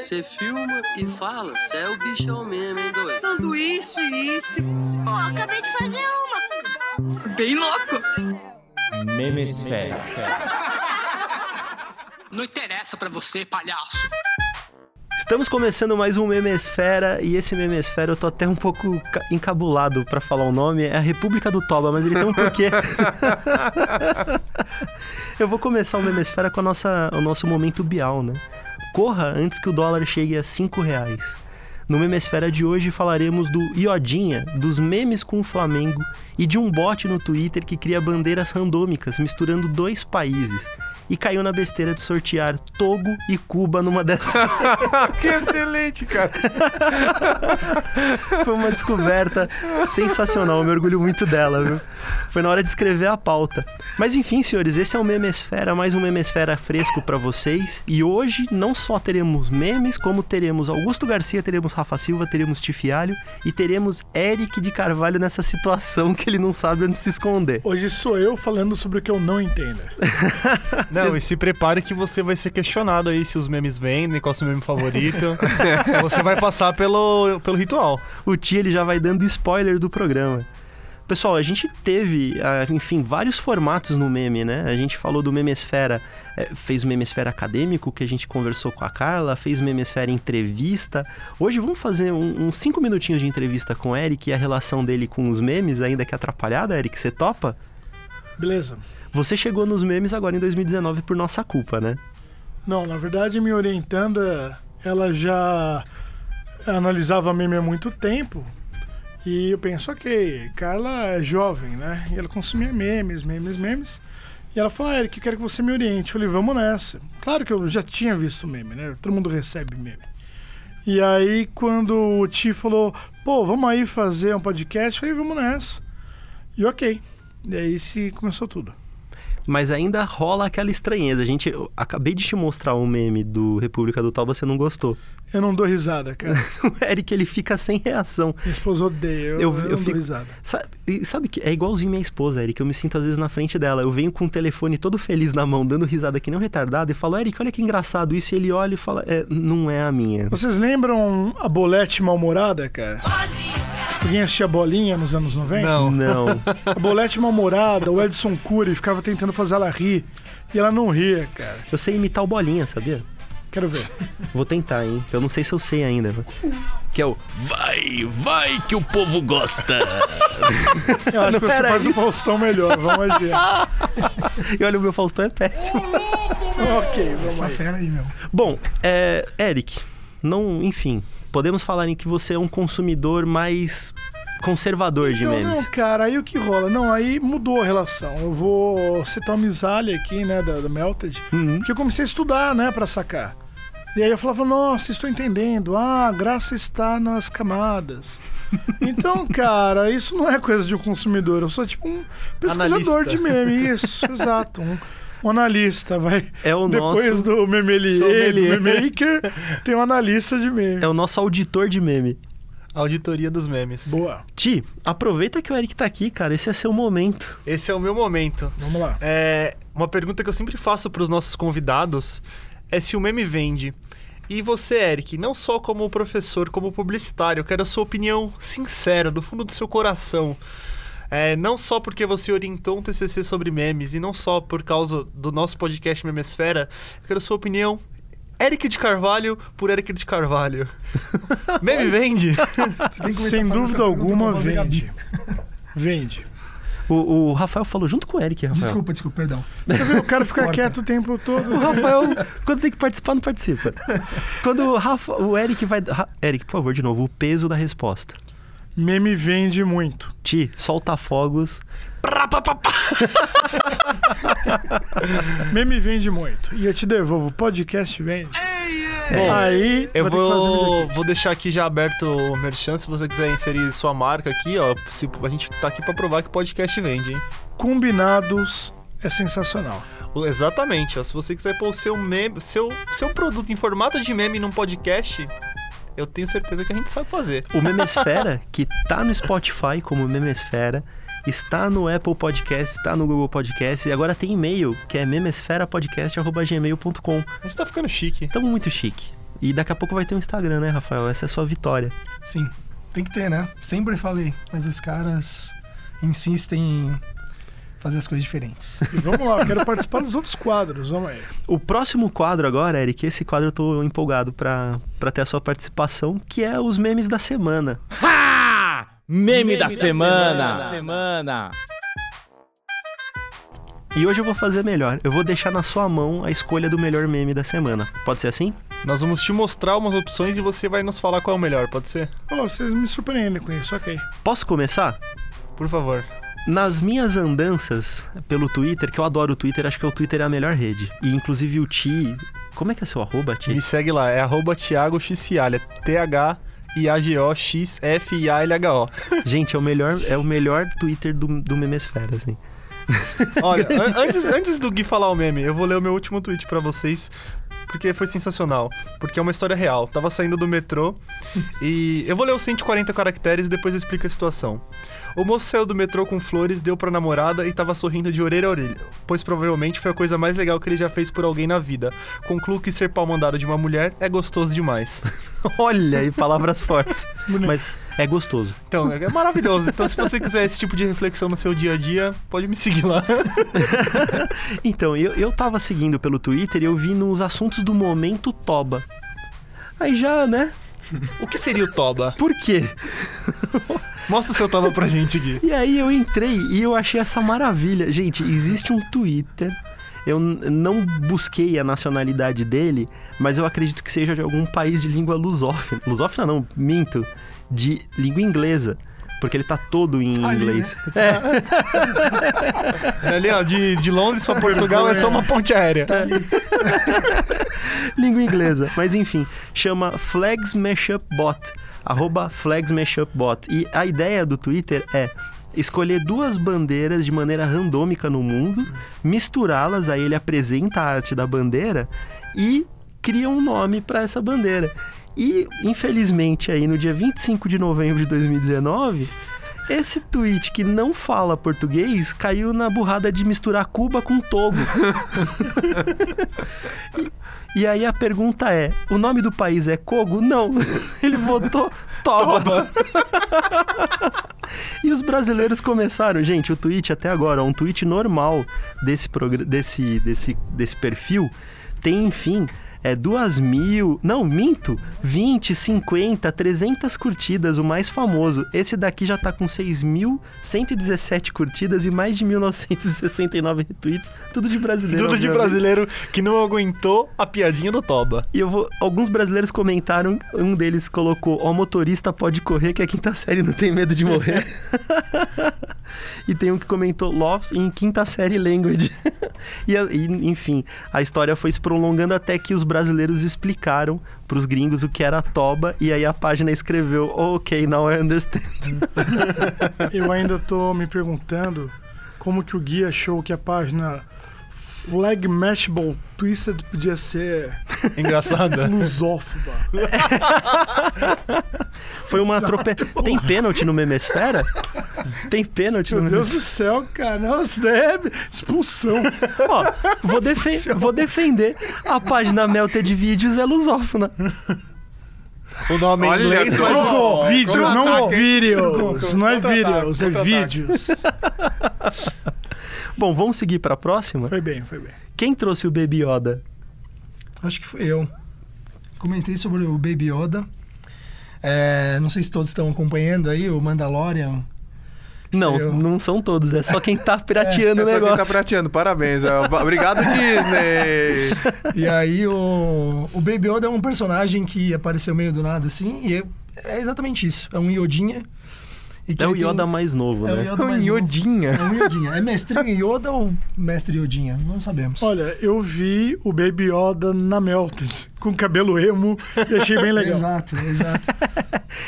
Você filma e fala, você é o bichão mesmo, hein, doido? Sanduíche, isso. Pô, acabei de fazer uma. Bem louco. Memesfera. Não interessa pra você, palhaço. Estamos começando mais um Memesfera e esse Memesfera eu tô até um pouco ca- encabulado pra falar o nome, é a República do Toba, mas ele tem um porquê. eu vou começar o Memesfera com a nossa, o nosso momento bial, né? Corra antes que o dólar chegue a 5 reais. No Memesfera de hoje falaremos do Iodinha, dos memes com o Flamengo e de um bot no Twitter que cria bandeiras randômicas misturando dois países. E caiu na besteira de sortear Togo e Cuba numa dessas. que excelente, cara. Foi uma descoberta sensacional, eu me orgulho muito dela, viu? Foi na hora de escrever a pauta. Mas enfim, senhores, esse é o Memesfera, mais um Memesfera fresco pra vocês. E hoje não só teremos memes, como teremos Augusto Garcia, teremos Rafa Silva, teremos Tifialho e teremos Eric de Carvalho nessa situação que ele não sabe onde se esconder. Hoje sou eu falando sobre o que eu não entendo. Não, e se prepare que você vai ser questionado aí se os memes vendem, qual é o seu meme favorito. você vai passar pelo, pelo ritual. O Tia ele já vai dando spoiler do programa. Pessoal, a gente teve, ah, enfim, vários formatos no meme, né? A gente falou do Memesfera, eh, fez o Memesfera acadêmico, que a gente conversou com a Carla, fez o Memesfera entrevista. Hoje vamos fazer um- uns cinco minutinhos de entrevista com o Eric e a relação dele com os memes, ainda que atrapalhada, Eric, você topa? Beleza. Você chegou nos memes agora em 2019 por nossa culpa, né? Não, na verdade, minha orientanda, ela já analisava meme há muito tempo. E eu penso, ok, Carla é jovem, né? E ela consumia memes, memes, memes. E ela falou, ah, Eric, eu quero que você me oriente. Eu falei, vamos nessa. Claro que eu já tinha visto meme, né? Todo mundo recebe meme. E aí, quando o Ti falou, pô, vamos aí fazer um podcast, eu falei, vamos nessa. E ok. E aí se começou tudo. Mas ainda rola aquela estranheza. A gente, eu acabei de te mostrar um meme do República do Tal, você não gostou. Eu não dou risada, cara. O Eric, ele fica sem reação. Minha esposa odeia, eu, Eu- eu, eu não fico- dou risada. Sabe, e sabe que é igualzinho minha esposa, Eric. Eu me sinto às vezes na frente dela. Eu venho com o telefone todo feliz na mão, dando risada que nem um retardado, e falo, Eric, olha que engraçado isso. E ele olha e fala, é, não é a minha. Vocês lembram a Bolete Mal-Humorada, cara? Alguém assistia Bolinha nos anos 90? Não. Não. A Bolete Mal-Humorada, o Edson Cury ficava tentando fazer ela rir. E ela não ria, cara. Eu sei imitar o Bolinha, sabia? Quero ver. Vou tentar, hein? Eu não sei se eu sei ainda. Que é o Vai, vai que o povo gosta. Eu acho que você faz o isso. Faustão melhor. Vamos ver. e olha, o meu Faustão é péssimo. ok, vamos Essa aí. fera aí, meu. Bom, é, Eric, não, enfim, podemos falar em que você é um consumidor mais conservador de Então, memes. não, cara, aí o que rola? Não, aí mudou a relação. Eu vou citar uma misalha aqui, né, da, da Melted, Uhum. porque eu comecei a estudar, né, pra sacar. E aí eu falava, nossa, estou entendendo. Ah, a graça está nas camadas. Então, cara, isso não é coisa de um consumidor. Eu sou tipo um pesquisador Analista. de meme. Isso, exato. Um, um analista, vai. É o Depois nosso, do memelier, do memaker, tem um analista de meme. é o nosso auditor de meme. Auditoria dos memes. Boa, Ti, aproveita que o Eric tá aqui, cara. Esse é seu momento. Esse é o meu momento. vamos lá. É, uma pergunta que eu sempre faço para os nossos convidados é se o meme vende. E você, Eric, não só como professor, como publicitário, eu quero a sua opinião sincera, do fundo do seu coração. É, não só porque você orientou um TCC sobre memes e não só por causa do nosso podcast Memesfera, eu quero a sua opinião. Eric de Carvalho por Eric de Carvalho. Meme vende? Sem dúvida alguma, vende. Vende. O, o Rafael falou junto com o Eric, Rafael. Desculpa, desculpa, perdão. Você viu o cara ficar Corta. quieto o tempo todo. O Rafael, quando tem que participar, não participa. Quando o, Rafa, o Eric vai. Ra- Eric, por favor, de novo, o peso da resposta. Meme vende muito. Ti, solta fogos. Meme vende muito. E eu te devolvo, podcast vende. Bom, Aí Eu vou ter que fazer vou, vídeo aqui. vou deixar aqui já aberto o merchan, se você quiser inserir sua marca aqui, ó. Se, a gente tá aqui pra provar que podcast vende, hein? Combinados é sensacional. Exatamente, ó. Se você quiser pôr o seu meme, seu, seu produto em formato de meme num podcast, eu tenho certeza que a gente sabe fazer. O Memesfera, que tá no Spotify como Memesfera, está no Apple Podcast, está no Google Podcast e agora tem e-mail, que é memesferapodcast.gmail.com. A gente tá ficando chique. Estamos muito chique. E daqui a pouco vai ter um Instagram, né, Rafael? Essa é a sua vitória. Sim, tem que ter, né? Sempre falei, mas os caras insistem em fazer as coisas diferentes. E vamos lá, eu quero participar dos outros quadros. Vamos aí. O próximo quadro agora, Eric, esse quadro eu tô empolgado pra, pra ter a sua participação, que é os memes da semana. Ha! Meme, da, semana. semana. E hoje eu vou fazer melhor. Eu vou deixar na sua mão a escolha do melhor meme da semana. Pode ser assim? Nós vamos te mostrar umas opções e você vai nos falar qual é o melhor, pode ser? Oh, vocês me surpreendem com isso, ok. Posso começar? Por favor. Nas minhas andanças pelo Twitter, que eu adoro o Twitter, acho que o Twitter é a melhor rede. E inclusive o Ti. Como é que é seu arroba, Ti? Me segue lá, é arroba Thiago Xialha, T-H. I-A-G-O-X-F-I-A-L-H-O. Gente, é o melhor, é o melhor Twitter do, do Memesfera, assim. Olha, an- antes, antes do Gui falar o meme, eu vou ler o meu último tweet pra vocês, porque foi sensacional. Porque é uma história real. Tava saindo do metrô e. Eu vou ler os 140 caracteres e depois eu explico a situação. O moço saiu do metrô com flores, deu pra namorada e tava sorrindo de orelha a orelha, pois provavelmente foi a coisa mais legal que ele já fez por alguém na vida. Concluo que ser pau mandado de uma mulher é gostoso demais. Olha aí, palavras fortes. Mas é gostoso. Então, é maravilhoso. Então, se você quiser esse tipo de reflexão no seu dia a dia, pode me seguir lá. Então, eu, eu tava seguindo pelo Twitter e eu vi nos assuntos do momento Toba. Aí já, né? O que seria o Toba? Por quê? Mostra o seu Toba pra gente, Gui. E aí eu entrei e eu achei essa maravilha. Gente, existe um Twitter. Eu não busquei a nacionalidade dele, mas eu acredito que seja de algum país de língua lusófona. Lusófona não, minto. De língua inglesa. Porque ele tá todo em Ali, inglês. Ali, ó, de, de Londres pra Portugal é só uma ponte aérea. língua inglesa. Mas enfim, chama Flags Mashup Bot. Arroba Flags Mashup Bot. E a ideia do Twitter é escolher duas bandeiras de maneira randômica no mundo, misturá-las, aí ele apresenta a arte da bandeira e cria um nome para essa bandeira. E, infelizmente, aí no dia 25 de novembro de 2019, esse tweet que não fala português caiu na burrada de misturar Cuba com Togo. E aí a pergunta é: o nome do país é Kogo? Não. Ele botou Toba. e os brasileiros começaram, gente, o tweet até agora, um tweet normal desse, desse, desse, desse perfil, tem, enfim, é duas mil, não, minto, 20, 50, 300 curtidas, o mais famoso. Esse daqui já tá com 6.117 curtidas e mais de 1.969 retweets, tudo de brasileiro. Tudo de brasileiro que não aguentou a piadinha do Toba. E eu vou. Alguns brasileiros comentaram, um deles colocou: Ó, motorista pode correr, que a quinta série não tem medo de morrer. e tem um que comentou Loves em quinta série language. e, a- e, enfim, a história foi se prolongando até que os brasileiros explicaram pros gringos o que era toba, e aí a página escreveu: Ok, now I understand. Eu ainda tô me perguntando como que o Gui achou que a página Flag Mashable Twisted podia ser Engraçada. lusófoba. Foi uma atrope... Tem pênalti no Memesfera? Tem pênalti no Meu Memesfera? Deus do céu, cara. Não, isso daí é expulsão. Ó, vou, defen- vou defender. A página Melted Vídeos é lusófona. O nome em Olha inglês, só. mas... Trocou, vídeo, não vídeos. Não é Contra-ataque, vídeos, é vídeos. Bom, vamos seguir pra próxima? Foi bem, foi bem. Quem trouxe o Baby Yoda? Acho que fui eu. Comentei sobre o Baby Yoda. É, não sei se todos estão acompanhando aí o Mandalorian. Não, Estreou. não são todos, é só quem tá pirateando É o só quem negócio. tá prateando, parabéns. é, Obrigado, Disney. E aí o, o Baby Yoda é um personagem que apareceu meio do nada assim, e é, é exatamente isso. É um Iodinha. E que É o ele tem- Yoda mais novo, É o né? Yoda mais novo. Iodinha. É um Iodinha. É mestrinho Yoda ou mestre Iodinha? Não sabemos. Olha, eu vi o Baby Yoda na Melted, com cabelo emo, e achei bem legal. Exato, exato.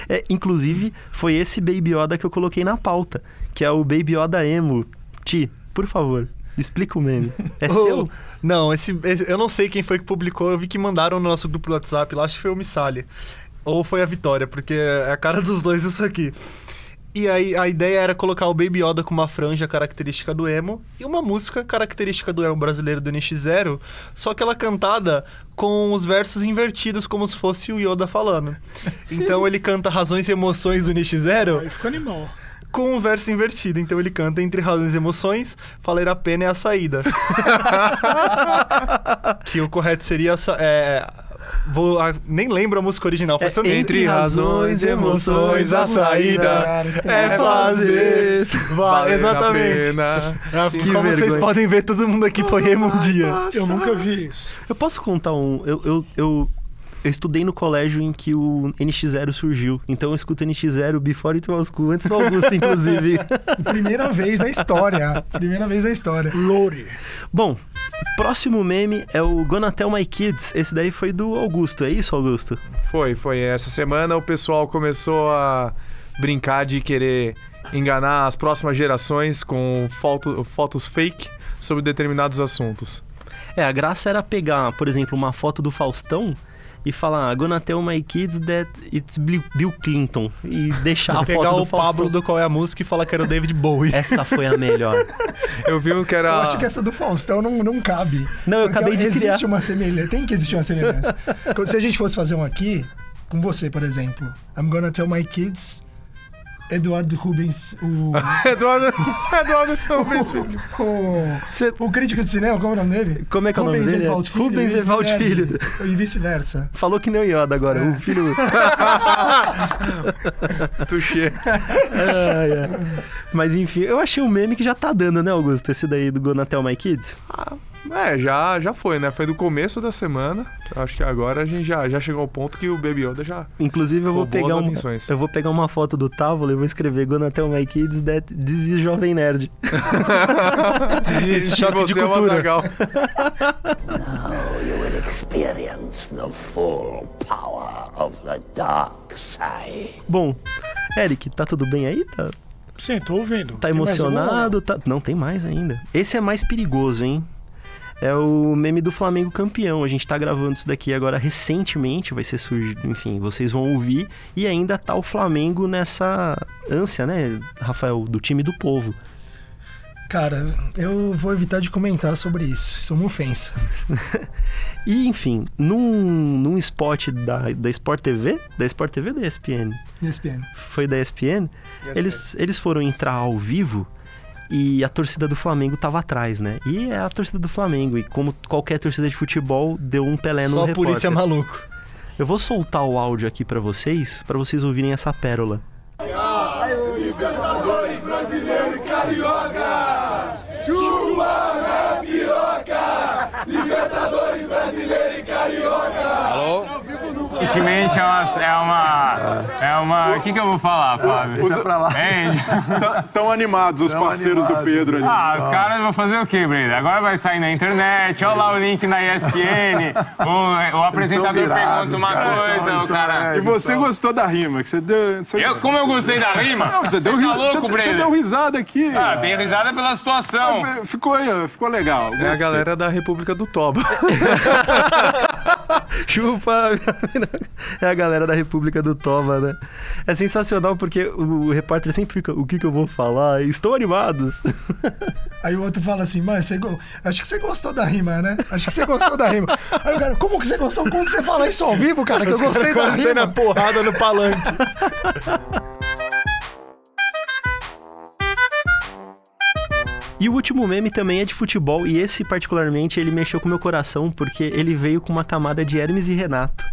É, inclusive, foi esse Baby Yoda que eu coloquei na pauta, que é o Baby Yoda Emo. Ti, por favor, explica o meme. É Oh, seu? Não, esse, esse- eu não sei quem foi que publicou, eu vi que mandaram no nosso grupo do WhatsApp lá, acho que foi o Missali. Ou foi a Vitória, porque é a cara dos dois isso aqui. E aí a ideia era colocar o Baby Yoda com uma franja característica do emo e uma música característica do emo brasileiro do NX0, só que ela cantada com os versos invertidos como se fosse o Yoda falando. Então ele canta Razões e Emoções do NX0 Aí ficou animal. com um verso invertido. Então ele canta entre razões e emoções, valer a pena é a saída. que o correto seria. essa- É, vou, ah, nem lembro a música original. É, tanto entre razões e emoções, a saída Cara, é fazer. A exatamente. pena. Ah, Que Como vocês vergonha. podem ver, todo mundo aqui foi emo um dia. Eu nunca vi isso. Eu posso contar um. Eu, eu, eu, eu estudei no colégio em que o NX0 surgiu. Então eu escuto NX0 before it was cool, antes do Augusto, inclusive. Primeira vez na história. Primeira vez na história. Lore. Bom, próximo meme é o Gonna Tell My Kids. Esse daí foi do Augusto, é isso, Augusto? Foi, foi. Essa semana o pessoal começou a brincar de querer enganar as próximas gerações com foto- fotos fake sobre determinados assuntos. É, a graça era pegar, por exemplo, uma foto do Faustão e falar Gonna Tell My Kids that it's Bill Clinton. E deixar a Pegar foto do o Faustão. Pablo do Qual é a Música e falar que era o David Bowie. Essa foi a melhor. Eu vi um que era. Eu acho que essa do Faustão não, não cabe. Não, eu acabei de existe criar. uma semelhança. Tem que existir uma semelhança. Se a gente fosse fazer um aqui, com você, por exemplo. I'm gonna tell my kids. Eduardo Rubens, o. Eduardo. Eduardo Rubens Filho. o, Cê- o crítico de cinema, qual é o nome dele? Como é que é o nome dele? Evald Filho, Rubens e Evald vice-versa. E vice-versa. Falou que nem o Yoda agora, o filho. Tuxê. Ai, ai. Mas enfim, eu achei um meme que já tá dando, né, Augusto? Esse daí do Gonna Tell My Kids. É, já, já foi, né? Foi do começo da semana. Acho que agora a gente já, já chegou ao ponto que o Baby Yoda já. Inclusive, eu vou pegar um, atenções. eu vou pegar uma foto do Távola e vou escrever Gonna Tell My Kids that this is Jovem Nerd. Isso, choque de Você é cultura. Azaghal. you will experience the full power of the dark side. Bom, Eric, tá tudo bem aí? Tá, Sim, tô ouvindo. tá Tem emocionado? Tá... Não, tem mais ainda. Esse é mais perigoso, hein? É o meme do Flamengo campeão. A gente tá gravando isso daqui agora recentemente, vai ser surgido, enfim, vocês vão ouvir. E ainda tá o Flamengo nessa ânsia, né, Rafael, do time do povo. Cara, eu vou evitar de comentar sobre isso. Isso é uma ofensa. E, enfim, num, num spot da, da Sport TV, da Sport TV ou da ESPN? ESPN. Foi da ESPN, eles, eles foram entrar ao vivo e a torcida do Flamengo tava atrás, né? E é a torcida do Flamengo, e como qualquer torcida de futebol, deu um Pelé no Só a repórter. polícia maluco. Eu vou soltar o áudio aqui pra vocês, pra vocês ouvirem essa pérola. Aparentemente é uma. É uma. É uma. O que, que eu vou falar, Fábio? Deixa pra lá. Hein? Tão animados os parceiros do Pedro ali. Ah, os caras vão fazer o quê, Breda? Agora vai sair na internet, olha lá o link na ESPN, o, o apresentador virados, pergunta uma cara, coisa, estão- o estão- cara. E você gostou da rima? Que você deu. Você... Eu, como eu gostei da rima? Não, você, deu, tá louco, você, você deu risada aqui. Ah, dei risada pela situação. Ah, Ficou, ficou legal. É a galera da República do Toba. Chupa! É a galera da República do Toba, né? É sensacional porque o repórter sempre fica: o que, que eu vou falar? Estão animados. Aí o outro fala assim, mas você acho que você gostou da rima, né? Acho que você gostou da rima. Aí o cara, como que você gostou? Como que você fala isso ao vivo, cara? Que eu gostei da rima. porrada no palanque. E o último meme também é de futebol, e esse particularmente ele mexeu com o meu coração, porque ele veio com uma camada de Hermes e Renato.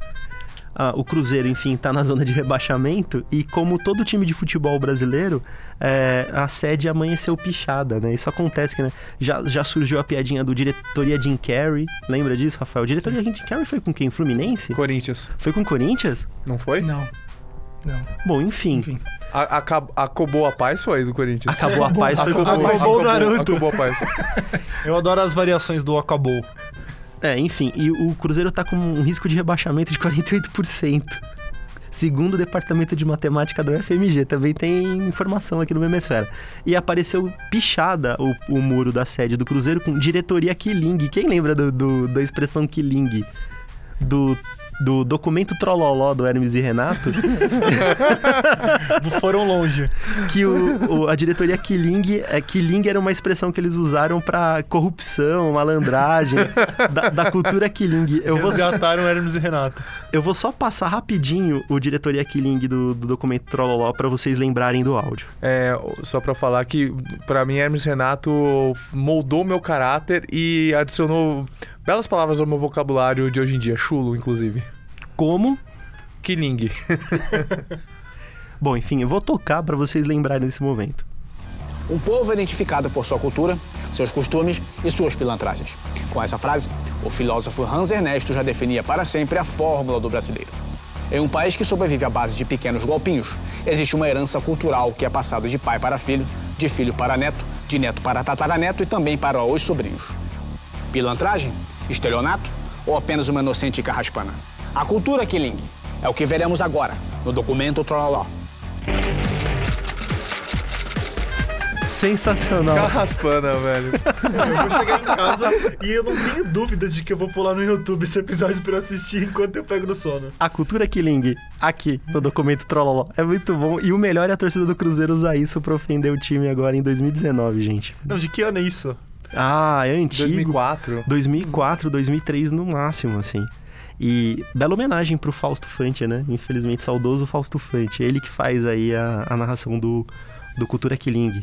Ah, o Cruzeiro, enfim, tá na zona de rebaixamento, e como todo time de futebol brasileiro, é, a sede amanheceu pichada, né? Isso acontece, né? Já, já surgiu a piadinha do diretoria Jim Carrey, lembra disso, Rafael? Diretoria Jim Carrey foi com quem? Fluminense? Corinthians. Foi com Corinthians? Não foi? Não, não. Bom, enfim, Enfim. A, acab- acabou a paz foi do Corinthians. acabou a paz, foi com Acabou, Corinthians. Acabou o acabou, Naruto. acabou a paz. Eu adoro as variações do acabou. É, enfim, e o Cruzeiro tá com um risco de rebaixamento de 48%. Segundo o departamento de matemática do FMG, também tem informação aqui no Memesfera. E apareceu pichada o, o muro da sede do Cruzeiro com diretoria Killing. Quem lembra do, do- da expressão Killing? Do do documento Trololó do Hermes e Renato, Foram longe. que o, o- a diretoria Killing, é, Killing era uma expressão que eles usaram pra corrupção, malandragem, da, da cultura Killing. Eu vou, Resgataram Hermes e Renato. eu vou só passar rapidinho o diretoria Killing do, do documento Trololó pra vocês lembrarem do áudio. É, só pra falar que, pra mim, Hermes Renato moldou meu caráter e adicionou belas palavras ao meu vocabulário de hoje em dia, chulo, inclusive. Como? Killing. Bom, enfim, eu vou tocar pra vocês lembrarem desse momento. Um povo é identificado por sua cultura, seus costumes e suas pilantragens. Com essa frase, o filósofo Hans Ernesto já definia para sempre a fórmula do brasileiro. Em um país que sobrevive à base de pequenos golpinhos, existe uma herança cultural que é passada de pai para filho, de filho para neto, de neto para tataraneto e também para os sobrinhos. Pilantragem? Estelionato? Ou apenas uma inocente carraspana? A cultura Killing é o que veremos agora no documento Trololó. Sensacional. Carraspana, velho. Eu vou chegar em casa e eu não tenho dúvidas de que eu vou pular no YouTube esse episódio pra eu assistir enquanto eu pego no sono. A cultura Killing, aqui no documento Trololó, é muito bom. E o melhor é a torcida do Cruzeiro usar isso pra ofender o time agora em 2019, gente. Não, de que ano é isso? Ah, é antigo. 2004. 2004, 2003 no máximo, assim. E bela homenagem pro Fausto Fante, né? Infelizmente saudoso Fausto Fante. Ele que faz aí a, a narração do, do Cultura Killing.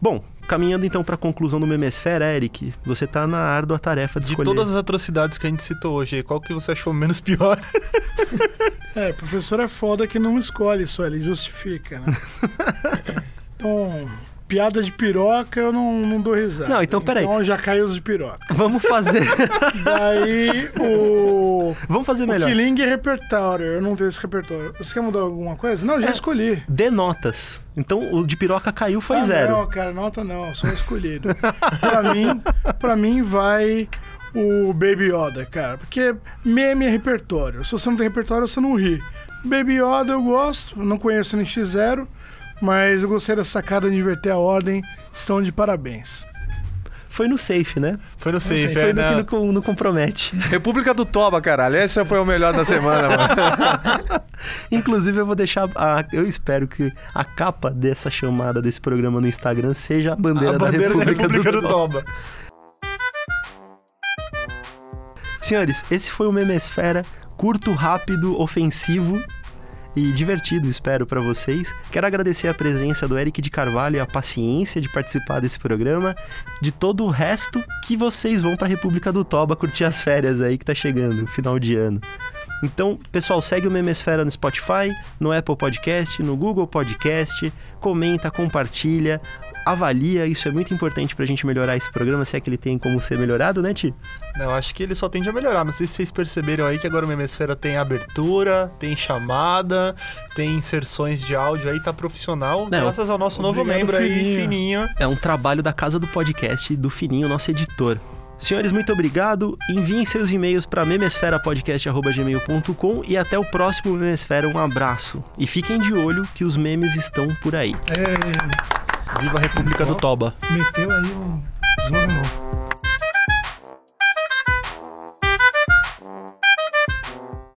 Bom, caminhando então pra conclusão do Memesfera, Eric, você tá na árdua tarefa de, De escolher. todas as atrocidades que a gente citou hoje, qual que você achou menos pior? É, professor é foda que não escolhe só, ele justifica, né? então, piada de piroca eu não, não dou risada. Não, então, peraí. Então já caiu os de piroca. Vamos fazer. Daí o. Vamos fazer O melhor. Killing é repertório, eu não tenho esse repertório. Você quer mudar alguma coisa? Não, já É. escolhi. Dê notas. Então o de piroca caiu, foi Ah, zero. Não, cara, nota não, só escolhido. pra, mim, pra mim vai o Baby Yoda, cara. Porque meme é repertório. Se você não tem repertório, você não ri. Baby Yoda eu gosto, não conheço NX0, mas eu gostei da sacada de inverter a ordem. Estão de parabéns. Foi no safe, né? Foi no safe, Foi é, no né? que não, com- não compromete. República do Toba, caralho. Esse foi o melhor da semana, mano. Inclusive, eu vou deixar. a- eu espero que a capa dessa chamada desse programa no Instagram seja a bandeira, a bandeira da República, da República do, do Toba. Toba. Senhores, esse foi o Memesfera, curto, rápido, ofensivo e divertido, espero, pra vocês. Quero agradecer a presença do Eric de Carvalho e a paciência de participar desse programa, de todo o resto que vocês vão pra República do Toba curtir as férias aí que tá chegando, final de ano. Então, pessoal, segue o Memesfera no Spotify, no Apple Podcast, no Google Podcast, comenta, compartilha, avalia, isso é muito importante pra gente melhorar esse programa, se é que ele tem como ser melhorado, né, Ti? Não, acho que ele só tende a melhorar. Não sei se vocês perceberam aí que agora o Memesfera tem abertura, tem chamada, tem inserções de áudio aí, tá profissional. Não, graças ao nosso novo membro aí, Fininho. Fininho. É um trabalho da casa do podcast do Fininho, nosso editor. Senhores, muito obrigado. Enviem seus e-mails para memesferapodcast.gmail.com e até o próximo Memesfera. Um abraço. E fiquem de olho que os memes estão por aí. É, Viva a República do Toba. meteu aí um slogan novo.